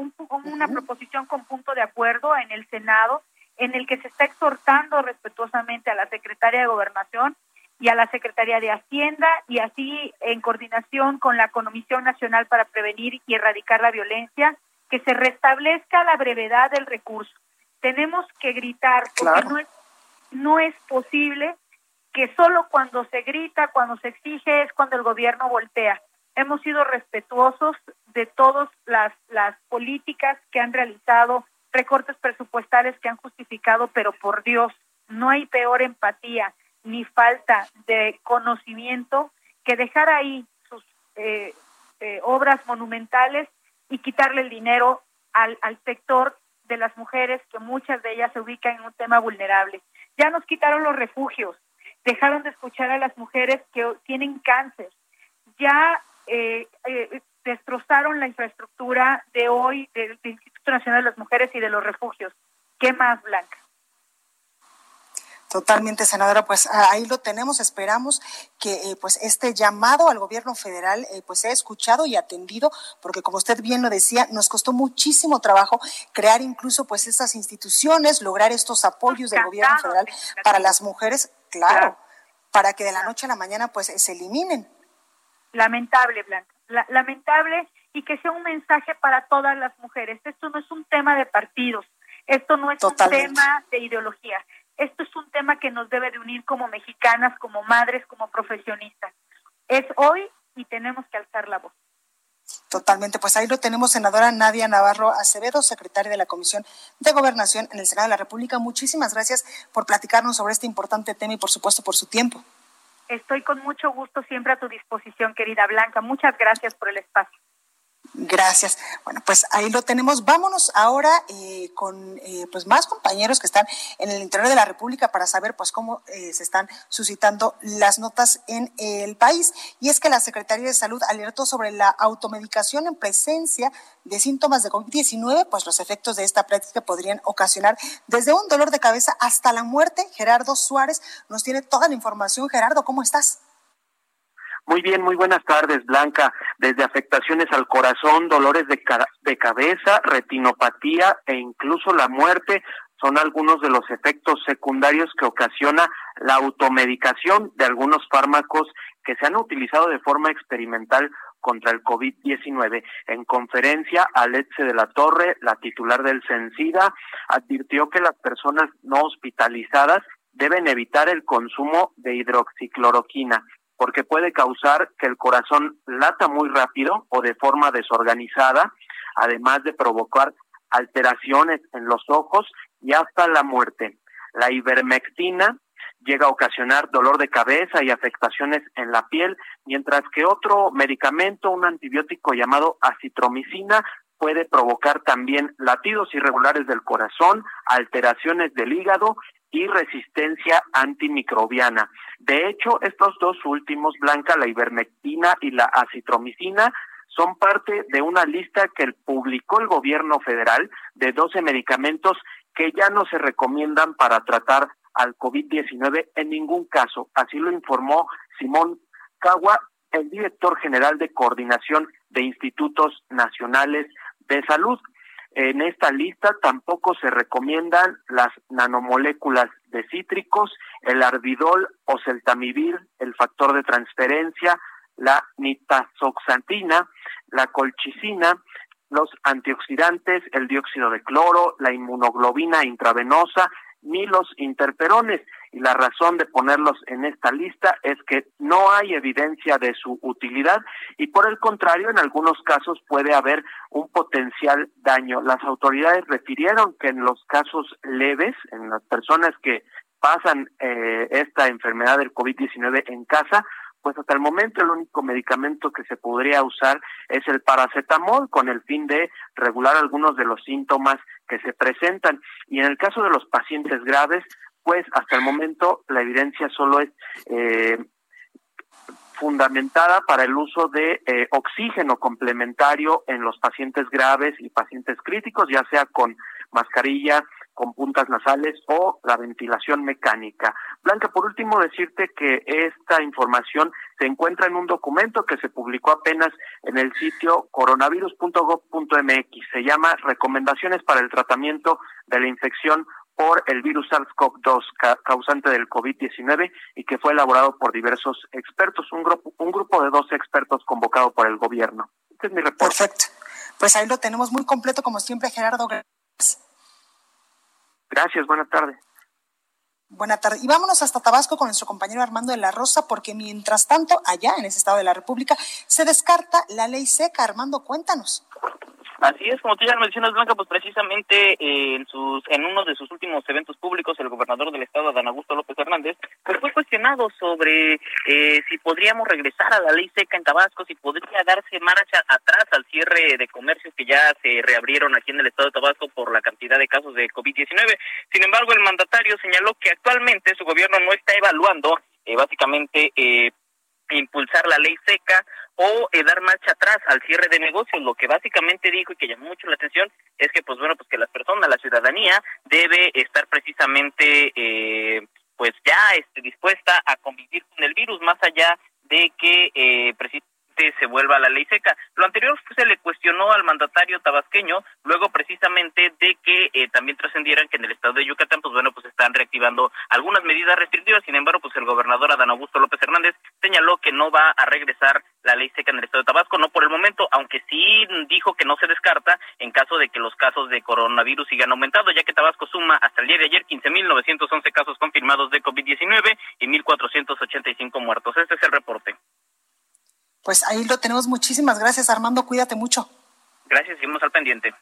una proposición con punto de acuerdo en el Senado en el que se está exhortando respetuosamente a la secretaria de Gobernación y a la Secretaría de Hacienda y así en coordinación con la Comisión Nacional para Prevenir y Erradicar la Violencia, que se restablezca la brevedad del recurso. Tenemos que gritar porque no, es, no es posible que solo cuando se grita, cuando se exige, es cuando el gobierno voltea. Hemos sido respetuosos de todas las, las políticas que han realizado, recortes presupuestales que han justificado, pero por Dios, no hay peor empatía ni falta de conocimiento que dejar ahí sus eh, eh, obras monumentales y quitarle el dinero al, al sector de las mujeres, que muchas de ellas se ubican en un tema vulnerable. Ya nos quitaron los refugios, dejaron de escuchar a las mujeres que tienen cáncer, ya eh, destrozaron la infraestructura de hoy del Instituto Nacional de las Mujeres y de los refugios. ¿Qué más, Blanca? Totalmente, senadora, pues ahí lo tenemos. Esperamos que eh, pues este llamado al gobierno federal eh, pues sea escuchado y atendido, porque como usted bien lo decía, nos costó muchísimo trabajo crear incluso pues estas instituciones, lograr estos apoyos del gobierno federal para las mujeres, claro, para que de la noche a la mañana pues se eliminen. Lamentable, Blanca, lamentable y que sea un mensaje para todas las mujeres. Esto no es un tema de partidos, esto no es un tema de ideología esto es un tema que nos debe de unir como mexicanas, como madres, como profesionistas. Es hoy y tenemos que alzar la voz. Totalmente, pues ahí lo tenemos, senadora Nadia Navarro Acevedo, secretaria de la Comisión de Gobernación en el Senado de la República. Muchísimas gracias por platicarnos sobre este importante tema y por supuesto por su tiempo. Estoy con mucho gusto siempre a tu disposición, querida Blanca. Muchas gracias por el espacio. Gracias. Bueno, pues ahí lo tenemos. Vámonos ahora eh, con eh, pues más compañeros que están en el interior de la República para saber pues cómo eh, se están suscitando las notas en el país. Y es que la Secretaría de Salud alertó sobre la automedicación en presencia de síntomas de COVID-19, pues los efectos de esta práctica podrían ocasionar desde un dolor de cabeza hasta la muerte. Gerardo Suárez nos tiene toda la información. Gerardo, ¿cómo estás? Muy bien, muy buenas tardes, Blanca. Desde afectaciones al corazón, dolores de, de cabeza, retinopatía e incluso la muerte son algunos de los efectos secundarios que ocasiona la automedicación de algunos fármacos que se han utilizado de forma experimental contra el COVID-19. En conferencia, Alexe de la Torre, la titular del CENSIDA, advirtió que las personas no hospitalizadas deben evitar el consumo de hidroxicloroquina, porque puede causar que el corazón lata muy rápido o de forma desorganizada, además de provocar alteraciones en los ojos y hasta la muerte. La ivermectina llega a ocasionar dolor de cabeza y afectaciones en la piel, mientras que otro medicamento, un antibiótico llamado acitromicina, puede provocar también latidos irregulares del corazón, alteraciones del hígado y resistencia antimicrobiana. De hecho, estos dos últimos, Blanca, la ivermectina y la acitromicina, son parte de una lista que publicó el gobierno federal de 12 medicamentos que ya no se recomiendan para tratar al COVID-19 en ningún caso. Así lo informó Simón Cagua, el director general de coordinación de institutos nacionales de salud. En esta lista tampoco se recomiendan las nanomoléculas de cítricos, el arbidol o celtamivir, el factor de transferencia, la nitazoxantina, la colchicina, los antioxidantes, el dióxido de cloro, la inmunoglobina intravenosa, ni los interperones y la razón de ponerlos en esta lista es que no hay evidencia de su utilidad y por el contrario en algunos casos puede haber un potencial daño. Las autoridades refirieron que en los casos leves, en las personas que pasan eh, esta enfermedad del COVID-19 en casa, pues hasta el momento el único medicamento que se podría usar es el paracetamol con el fin de regular algunos de los síntomas que se presentan. Y en el caso de los pacientes graves, pues hasta el momento la evidencia solo es eh, fundamentada para el uso de eh, oxígeno complementario en los pacientes graves y pacientes críticos, ya sea con mascarilla, con puntas nasales o la ventilación mecánica. Blanca, por último, decirte que esta información se encuentra en un documento que se publicó apenas en el sitio coronavirus.gov.mx. Se llama Recomendaciones para el tratamiento de la infección por el virus SARS-CoV-2 causante del COVID-19 y que fue elaborado por diversos expertos, un grupo, un grupo de dos expertos convocado por el gobierno. Este es mi reporte. Perfecto. Pues ahí lo tenemos muy completo, como siempre, Gerardo. Gracias. Gracias, buenas tardes. Buenas tardes. Y vámonos hasta Tabasco con nuestro compañero Armando de la Rosa, porque mientras tanto, allá en ese estado de la República, se descarta la ley seca. Armando, cuéntanos. Así es, como tú ya mencionas, Blanca, pues precisamente eh, en sus en uno de sus últimos eventos públicos, el gobernador del estado, Dan Augusto López Hernández, pues fue cuestionado sobre eh, si podríamos regresar a la ley seca en Tabasco, si podría darse marcha atrás al cierre de comercios que ya se reabrieron aquí en el estado de Tabasco por la cantidad de casos de COVID-19. Sin embargo, el mandatario señaló que actualmente su gobierno no está evaluando eh, básicamente eh, impulsar la ley seca o eh, dar marcha atrás al cierre de negocios. Lo que básicamente dijo y que llamó mucho la atención es que, pues bueno, pues que las personas, la ciudadanía debe estar precisamente, eh, pues ya este, dispuesta a convivir con el virus, más allá de que eh, precisamente se vuelva la ley seca. Lo anterior se le cuestionó al mandatario tabasqueño, luego precisamente de que eh, también trascendieran que en el estado de Yucatán, pues bueno, pues están reactivando algunas medidas restrictivas, sin embargo, pues el gobernador Adán Augusto López Hernández señaló que no va a regresar la ley seca en el estado de Tabasco, no por el momento, aunque sí dijo que no se descarta en caso de que los casos de coronavirus sigan aumentando, ya que Tabasco suma hasta el día de ayer 15.911 casos confirmados de COVID-19 y 1.485 muertos. Este es el reporte. Pues ahí lo tenemos. Muchísimas gracias, Armando. Cuídate mucho. Gracias, seguimos al pendiente.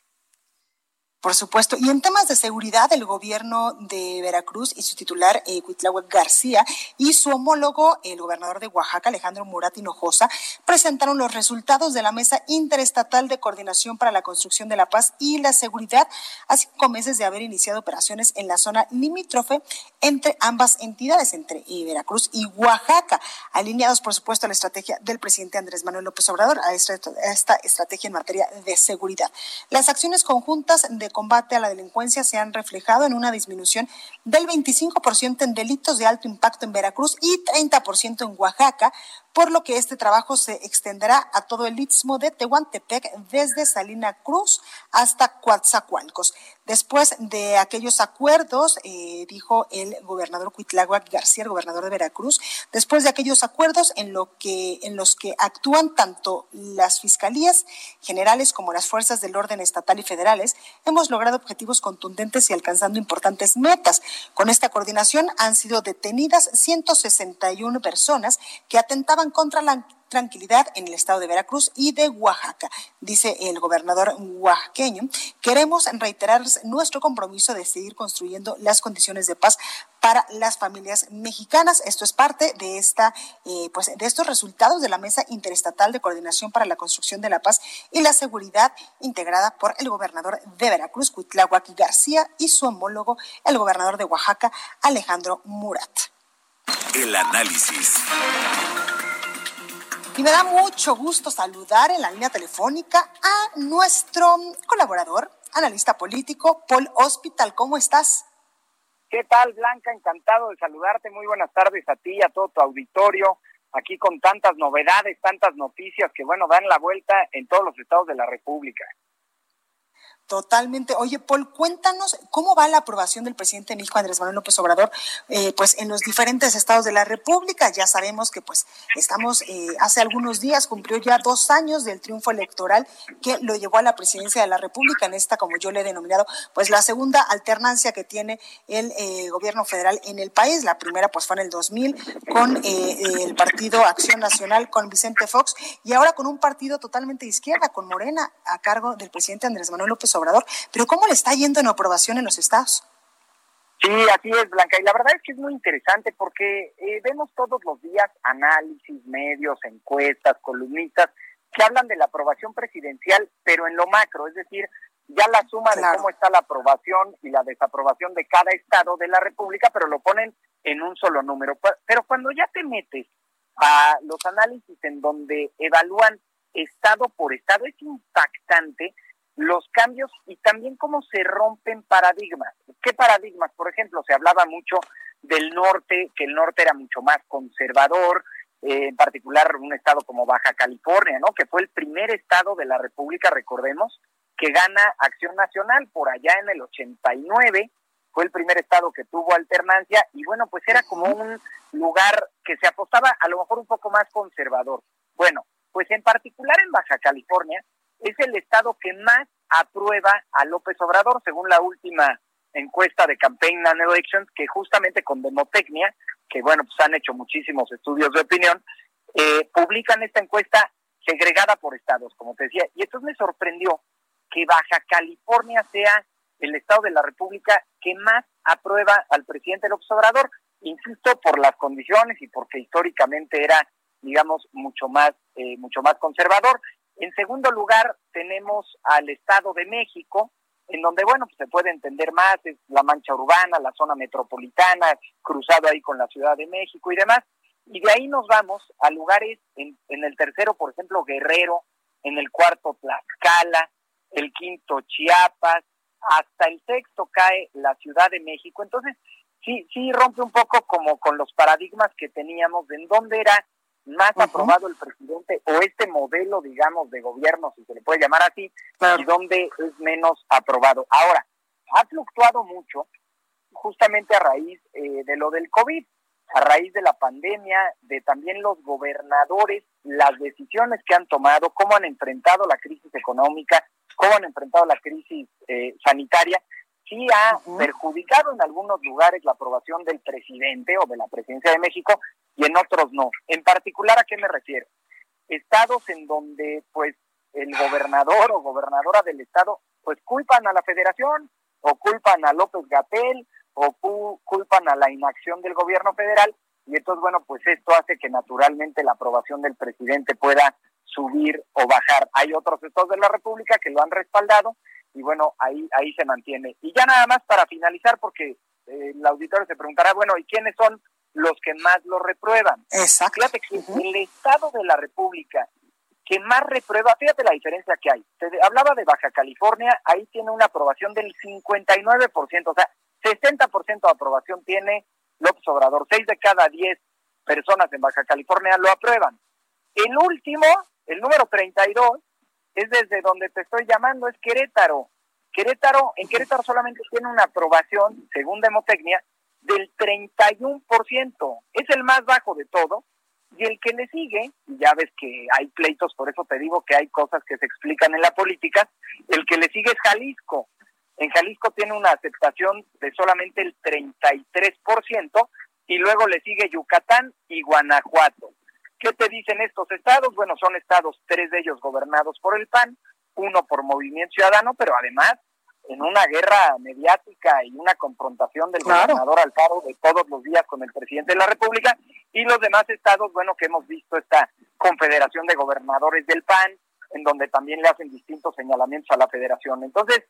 Por supuesto. Y en temas de seguridad, el gobierno de Veracruz y su titular, eh, García, y su homólogo, el gobernador de Oaxaca, Alejandro Murat Hinojosa, presentaron los resultados de la Mesa Interestatal de Coordinación para la Construcción de la Paz y la Seguridad, a cinco meses de haber iniciado operaciones en la zona limítrofe entre ambas entidades, entre eh, Veracruz y Oaxaca, alineados, por supuesto, a la estrategia del presidente Andrés Manuel López Obrador, a esta, a esta estrategia en materia de seguridad. Las acciones conjuntas de combate a la delincuencia se han reflejado en una disminución del 25% en delitos de alto impacto en Veracruz y 30% en Oaxaca, por lo que este trabajo se extenderá a todo el istmo de Tehuantepec desde Salina Cruz hasta Coatzacoalcos. Después de aquellos acuerdos, eh, dijo el gobernador Cuitláhuac García, el gobernador de Veracruz, después de aquellos acuerdos en, lo que, en los que actúan tanto las fiscalías generales como las fuerzas del orden estatal y federales, hemos logrado objetivos contundentes y alcanzando importantes metas. Con esta coordinación han sido detenidas 161 personas que atentaban contra la tranquilidad en el estado de Veracruz y de Oaxaca. Dice el gobernador oaxaqueño, queremos reiterar nuestro compromiso de seguir construyendo las condiciones de paz para las familias mexicanas. Esto es parte de esta, eh, pues, de estos resultados de la Mesa Interestatal de Coordinación para la Construcción de la Paz y la Seguridad, integrada por el gobernador de Veracruz, Cuitláhuac García, y su homólogo, el gobernador de Oaxaca, Alejandro Murat. El análisis. Y me da mucho gusto saludar en la línea telefónica a nuestro colaborador, analista político, Paul Hospital. ¿Cómo estás? ¿Qué tal, Blanca? Encantado de saludarte. Muy buenas tardes a ti y a todo tu auditorio. Aquí con tantas novedades, tantas noticias que, bueno, dan la vuelta en todos los estados de la República. Totalmente. Oye, Paul, cuéntanos cómo va la aprobación del presidente de México, Andrés Manuel López Obrador, eh, pues en los diferentes estados de la República. Ya sabemos que pues estamos, eh, hace algunos días cumplió ya dos años del triunfo electoral que lo llevó a la presidencia de la República, en esta, como yo le he denominado, pues la segunda alternancia que tiene el eh, gobierno federal en el país. La primera pues fue en el 2000 con el partido Acción Nacional, con Vicente Fox, y ahora con un partido totalmente de izquierda, con Morena, a cargo del presidente Andrés Manuel López Obrador Obrador, pero ¿cómo le está yendo en aprobación en los estados? Sí, así es, Blanca. Y la verdad es que es muy interesante porque eh, vemos todos los días análisis, medios, encuestas, columnistas que hablan de la aprobación presidencial, pero en lo macro, es decir, ya la suma de cómo está la aprobación y la desaprobación de cada estado de la República, pero lo ponen en un solo número. Pero cuando ya te metes a los análisis en donde evalúan estado por estado, es impactante los cambios y también cómo se rompen paradigmas. ¿Qué paradigmas? Por ejemplo, se hablaba mucho del norte, que el norte era mucho más conservador, eh, en particular un estado como Baja California, ¿no? Que fue el primer estado de la República, recordemos, que gana Acción Nacional por allá en el 89 fue el primer estado que tuvo alternancia y bueno, pues era como un lugar que se apostaba a lo mejor un poco más conservador. Bueno, pues en particular en Baja California es el estado que más aprueba a López Obrador, según la última encuesta de Campaign and Elections, que justamente con Demotecnia, que bueno, pues han hecho muchísimos estudios de opinión, eh, publican esta encuesta segregada por estados, como te decía. Y entonces me sorprendió que Baja California sea el estado de la República que más aprueba al presidente López Obrador, insisto, por las condiciones y porque históricamente era, digamos, mucho más, eh, mucho más conservador. En segundo lugar, tenemos al Estado de México, en donde, bueno, pues se puede entender más, es la mancha urbana, la zona metropolitana, cruzado ahí con la Ciudad de México y demás. Y de ahí nos vamos a lugares, en, en el tercero, por ejemplo, Guerrero, en el cuarto, Tlaxcala, el quinto, Chiapas, hasta el sexto cae la Ciudad de México. Entonces, sí, sí rompe un poco como con los paradigmas que teníamos de en dónde era más aprobado el presidente o este modelo, digamos, de gobierno, si se le puede llamar así, y dónde es menos aprobado. Ahora, ha fluctuado mucho justamente a raíz eh, de lo del COVID, a raíz de la pandemia, de también los gobernadores, las decisiones que han tomado, cómo han enfrentado la crisis económica, cómo han enfrentado la crisis eh, sanitaria, sí ha perjudicado en algunos lugares la aprobación del presidente o de la presidencia de México y en otros no. En particular, ¿a qué me refiero? Estados en donde, pues, el gobernador o gobernadora del estado, pues, culpan a la federación o culpan a López Gatel o culpan a la inacción del gobierno federal y entonces, bueno, pues esto hace que naturalmente la aprobación del presidente pueda subir o bajar. Hay otros estados de la República que lo han respaldado y bueno, ahí ahí se mantiene. Y ya nada más para finalizar, porque eh, el auditorio se preguntará, bueno, ¿y quiénes son los que más lo reprueban? Exacto. Fíjate que el Estado de la República que más reprueba, fíjate la diferencia que hay. Te hablaba de Baja California, ahí tiene una aprobación del 59%, o sea, 60% de aprobación tiene López Obrador. Seis de cada diez personas en Baja California lo aprueban. El último, el número 32, es desde donde te estoy llamando, es Querétaro. Querétaro, en Querétaro solamente tiene una aprobación, según Demotecnia, del 31%. Es el más bajo de todo. Y el que le sigue, ya ves que hay pleitos, por eso te digo que hay cosas que se explican en la política, el que le sigue es Jalisco. En Jalisco tiene una aceptación de solamente el 33% y luego le sigue Yucatán y Guanajuato. ¿Qué te dicen estos estados? Bueno, son estados, tres de ellos gobernados por el PAN, uno por Movimiento Ciudadano, pero además en una guerra mediática y una confrontación del gobernador Alfaro de todos los días con el presidente de la República y los demás estados, bueno, que hemos visto esta confederación de gobernadores del PAN, en donde también le hacen distintos señalamientos a la federación. Entonces,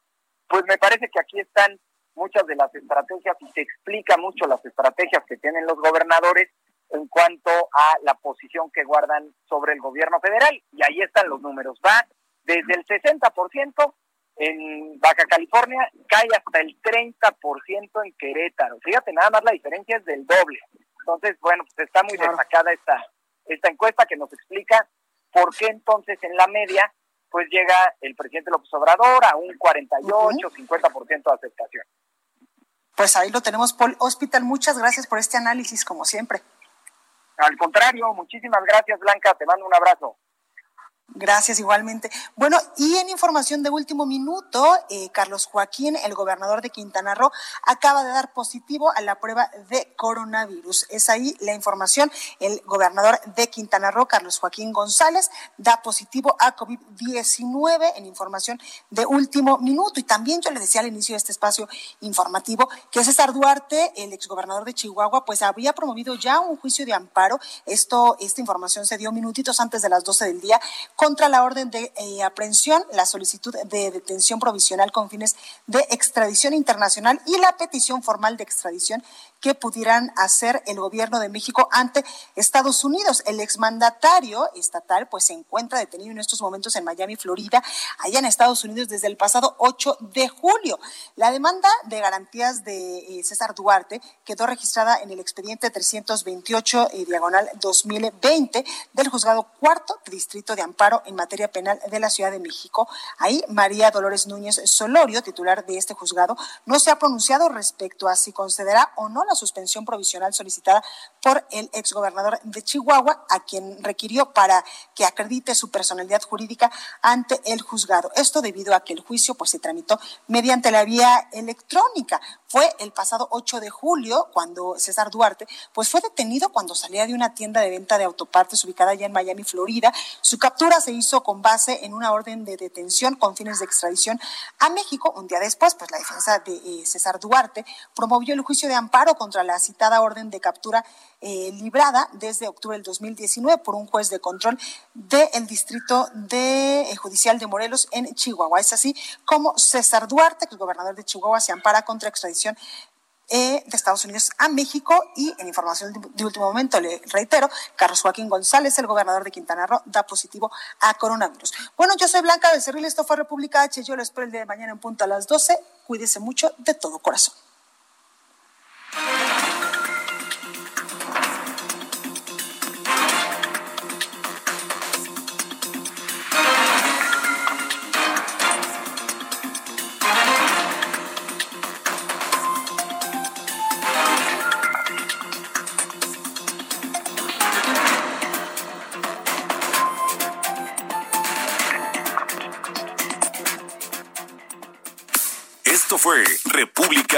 pues me parece que aquí están muchas de las estrategias y se explica mucho las estrategias que tienen los gobernadores en cuanto a la posición que guardan sobre el gobierno federal. Y ahí están los números. Va desde el 60% en Baja California, cae hasta el 30% en Querétaro. Fíjate, nada más la diferencia es del doble. Entonces, bueno, pues está muy destacada esta, esta encuesta que nos explica por qué entonces en la media pues llega el presidente López Obrador a un 48, 50% de aceptación. Pues ahí lo tenemos, Paul Hospital. Muchas gracias por este análisis, como siempre. Al contrario, muchísimas gracias, Blanca. Te mando un abrazo. Gracias igualmente. Bueno, y en información de último minuto, eh, Carlos Joaquín, el gobernador de Quintana Roo, acaba de dar positivo a la prueba de coronavirus. Es ahí la información. El gobernador de Quintana Roo, Carlos Joaquín González, da positivo a COVID-19 en información de último minuto. Y también yo le decía al inicio de este espacio informativo que César Duarte, el exgobernador de Chihuahua, pues había promovido ya un juicio de amparo. Esto, esta información se dio minutitos antes de las 12 del día contra la orden de eh, aprehensión, la solicitud de detención provisional con fines de extradición internacional y la petición formal de extradición que pudieran hacer el gobierno de México ante Estados Unidos. El exmandatario estatal pues se encuentra detenido en estos momentos en Miami, Florida, allá en Estados Unidos desde el pasado 8 de julio. La demanda de garantías de eh, César Duarte quedó registrada en el expediente 328 eh, diagonal 2020 del juzgado cuarto distrito de amparo En materia penal de la Ciudad de México. Ahí, María Dolores Núñez Solorio, titular de este juzgado, no se ha pronunciado respecto a si concederá o no la suspensión provisional solicitada por el exgobernador de Chihuahua, a quien requirió para que acredite su personalidad jurídica ante el juzgado. Esto debido a que el juicio pues, se tramitó mediante la vía electrónica. Fue el pasado 8 de julio cuando César Duarte pues, fue detenido cuando salía de una tienda de venta de autopartes ubicada allá en Miami, Florida. Su captura se hizo con base en una orden de detención con fines de extradición a México. Un día después, pues la defensa de eh, César Duarte promovió el juicio de amparo contra la citada orden de captura eh, librada desde octubre del 2019 por un juez de control del Distrito de, eh, Judicial de Morelos en Chihuahua. Es así como César Duarte, que es gobernador de Chihuahua, se ampara contra extradición eh, de Estados Unidos a México y en información de último momento le reitero, Carlos Joaquín González, el gobernador de Quintana Roo, da positivo a coronavirus. Bueno, yo soy Blanca Becerril, esto fue República H, yo lo espero el día de mañana en punto a las 12, cuídese mucho de todo corazón.